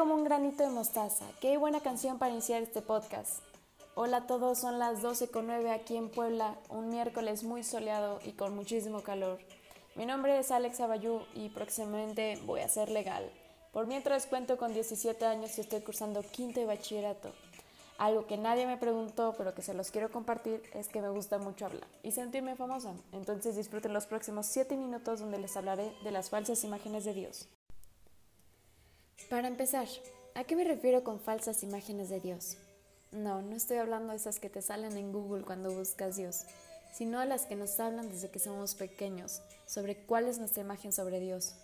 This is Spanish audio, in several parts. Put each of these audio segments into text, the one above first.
Como un granito de mostaza. Qué buena canción para iniciar este podcast. Hola a todos, son las 12.09 aquí en Puebla, un miércoles muy soleado y con muchísimo calor. Mi nombre es Alex Abayú y próximamente voy a ser legal. Por mientras cuento con 17 años y estoy cursando quinto de bachillerato. Algo que nadie me preguntó, pero que se los quiero compartir, es que me gusta mucho hablar y sentirme famosa. Entonces disfruten los próximos 7 minutos donde les hablaré de las falsas imágenes de Dios. Para empezar, ¿a qué me refiero con falsas imágenes de Dios? No, no estoy hablando de esas que te salen en Google cuando buscas Dios, sino a las que nos hablan desde que somos pequeños, sobre cuál es nuestra imagen sobre Dios.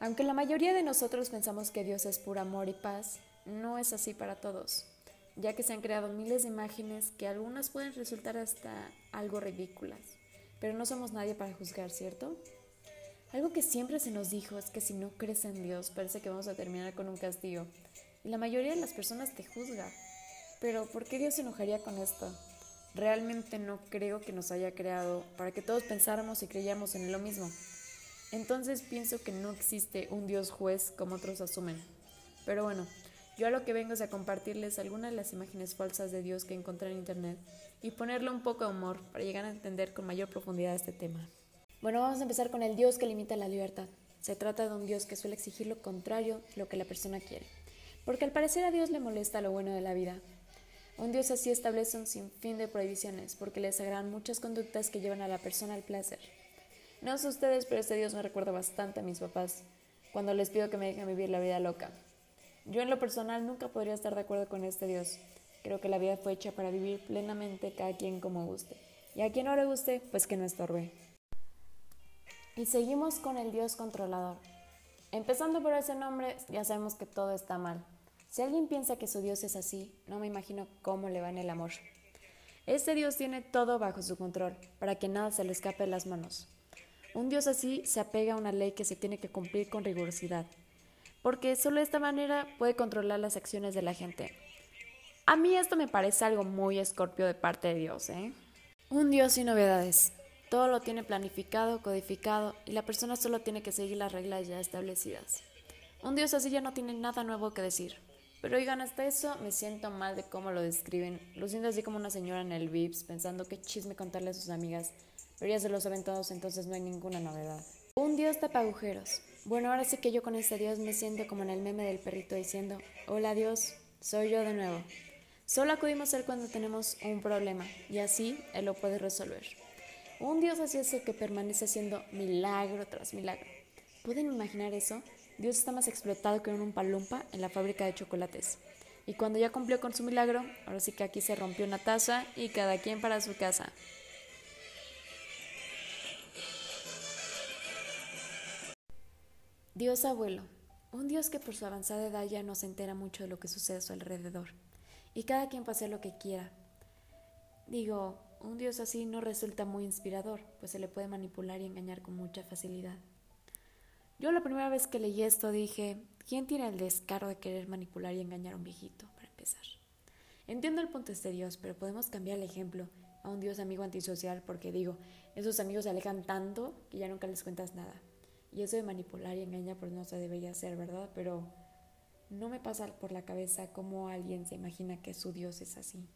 Aunque la mayoría de nosotros pensamos que Dios es puro amor y paz, no es así para todos ya que se han creado miles de imágenes que algunas pueden resultar hasta algo ridículas, pero no somos nadie para juzgar, ¿cierto? Algo que siempre se nos dijo es que si no crees en Dios parece que vamos a terminar con un castigo, y la mayoría de las personas te juzga. Pero ¿por qué Dios se enojaría con esto? Realmente no creo que nos haya creado para que todos pensáramos y creyéramos en lo mismo. Entonces pienso que no existe un Dios juez como otros asumen. Pero bueno, yo a lo que vengo es a compartirles algunas de las imágenes falsas de Dios que encontré en internet y ponerle un poco de humor para llegar a entender con mayor profundidad este tema. Bueno, vamos a empezar con el Dios que limita la libertad. Se trata de un Dios que suele exigir lo contrario de lo que la persona quiere, porque al parecer a Dios le molesta lo bueno de la vida. Un Dios así establece un sinfín de prohibiciones porque le desagradan muchas conductas que llevan a la persona al placer. No sé ustedes, pero este Dios me recuerda bastante a mis papás cuando les pido que me dejen vivir la vida loca. Yo en lo personal nunca podría estar de acuerdo con este Dios. Creo que la vida fue hecha para vivir plenamente cada quien como guste. Y a quien no le guste, pues que no estorbe. Y seguimos con el Dios controlador. Empezando por ese nombre, ya sabemos que todo está mal. Si alguien piensa que su Dios es así, no me imagino cómo le va en el amor. Este Dios tiene todo bajo su control, para que nada se le escape de las manos. Un Dios así se apega a una ley que se tiene que cumplir con rigurosidad, porque solo de esta manera puede controlar las acciones de la gente. A mí esto me parece algo muy escorpio de parte de Dios, ¿eh? Un Dios sin novedades. Todo lo tiene planificado, codificado, y la persona solo tiene que seguir las reglas ya establecidas. Un Dios así ya no tiene nada nuevo que decir. Pero oigan, hasta eso me siento mal de cómo lo describen. Lo siento así como una señora en el VIPS, pensando qué chisme contarle a sus amigas. Pero ya se lo saben todos, entonces no hay ninguna novedad. Un Dios tapa agujeros. Bueno, ahora sí que yo con este Dios me siento como en el meme del perrito diciendo, hola Dios, soy yo de nuevo. Solo acudimos a Él cuando tenemos un problema y así Él lo puede resolver. Un Dios así es el que permanece haciendo milagro tras milagro. ¿Pueden imaginar eso? Dios está más explotado que un palumpa en la fábrica de chocolates. Y cuando ya cumplió con su milagro, ahora sí que aquí se rompió una taza y cada quien para su casa. Dios abuelo, un Dios que por su avanzada edad ya no se entera mucho de lo que sucede a su alrededor, y cada quien puede hacer lo que quiera. Digo, un Dios así no resulta muy inspirador, pues se le puede manipular y engañar con mucha facilidad. Yo la primera vez que leí esto dije, ¿quién tiene el descaro de querer manipular y engañar a un viejito, para empezar? Entiendo el punto de este Dios, pero podemos cambiar el ejemplo a un Dios amigo antisocial porque digo, esos amigos se alejan tanto que ya nunca les cuentas nada. Y eso de manipular y engañar pues no se debería hacer, ¿verdad? Pero no me pasa por la cabeza cómo alguien se imagina que su Dios es así.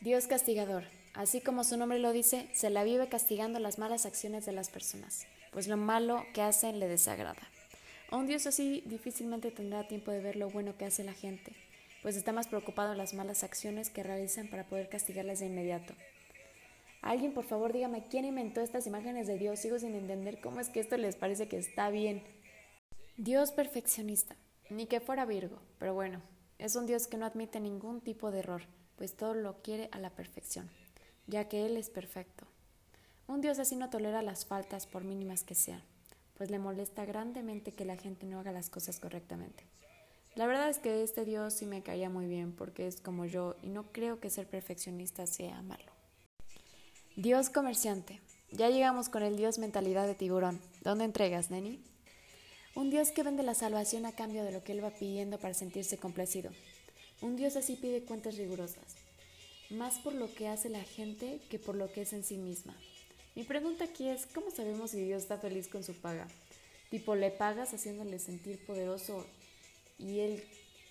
Dios castigador. Así como su nombre lo dice, se la vive castigando las malas acciones de las personas, pues lo malo que hacen le desagrada. Un Dios así difícilmente tendrá tiempo de ver lo bueno que hace la gente, pues está más preocupado en las malas acciones que realizan para poder castigarles de inmediato. Alguien, por favor, dígame quién inventó estas imágenes de Dios. Sigo sin entender cómo es que esto les parece que está bien. Dios perfeccionista. Ni que fuera Virgo, pero bueno, es un Dios que no admite ningún tipo de error, pues todo lo quiere a la perfección, ya que Él es perfecto. Un Dios así no tolera las faltas por mínimas que sean, pues le molesta grandemente que la gente no haga las cosas correctamente. La verdad es que este Dios sí me caía muy bien porque es como yo y no creo que ser perfeccionista sea malo. Dios comerciante. Ya llegamos con el Dios mentalidad de tiburón. ¿Dónde entregas, Neni? Un Dios que vende la salvación a cambio de lo que Él va pidiendo para sentirse complacido. Un Dios así pide cuentas rigurosas. Más por lo que hace la gente que por lo que es en sí misma. Mi pregunta aquí es, ¿cómo sabemos si Dios está feliz con su paga? Tipo, ¿le pagas haciéndole sentir poderoso ¿Y él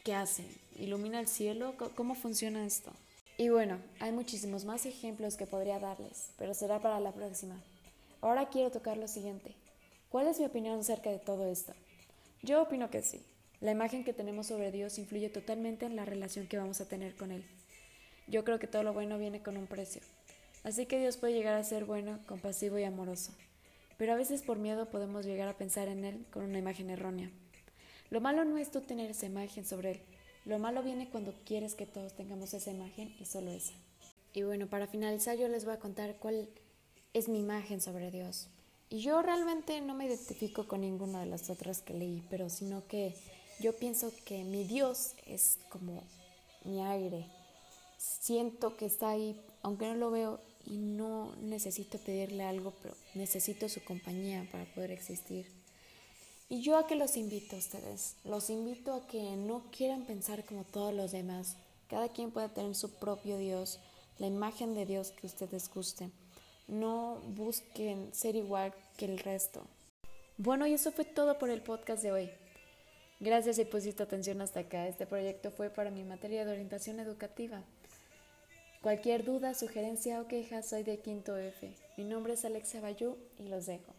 qué hace? ¿Ilumina el cielo? ¿Cómo funciona esto? Y bueno, hay muchísimos más ejemplos que podría darles, pero será para la próxima. Ahora quiero tocar lo siguiente. ¿Cuál es mi opinión acerca de todo esto? Yo opino que sí. La imagen que tenemos sobre Dios influye totalmente en la relación que vamos a tener con Él. Yo creo que todo lo bueno viene con un precio. Así que Dios puede llegar a ser bueno, compasivo y amoroso. Pero a veces por miedo podemos llegar a pensar en Él con una imagen errónea. Lo malo no es tú tener esa imagen sobre Él. Lo malo viene cuando quieres que todos tengamos esa imagen y solo esa. Y bueno, para finalizar yo les voy a contar cuál es mi imagen sobre Dios. Y yo realmente no me identifico con ninguna de las otras que leí, pero sino que yo pienso que mi Dios es como mi aire. Siento que está ahí, aunque no lo veo y no necesito pedirle algo, pero necesito su compañía para poder existir. Y yo a que los invito a ustedes, los invito a que no quieran pensar como todos los demás. Cada quien puede tener su propio Dios, la imagen de Dios que ustedes gusten. No busquen ser igual que el resto. Bueno, y eso fue todo por el podcast de hoy. Gracias si pusiste atención hasta acá. Este proyecto fue para mi materia de orientación educativa. Cualquier duda, sugerencia o queja, soy de Quinto F. Mi nombre es Alexia Bayú y los dejo.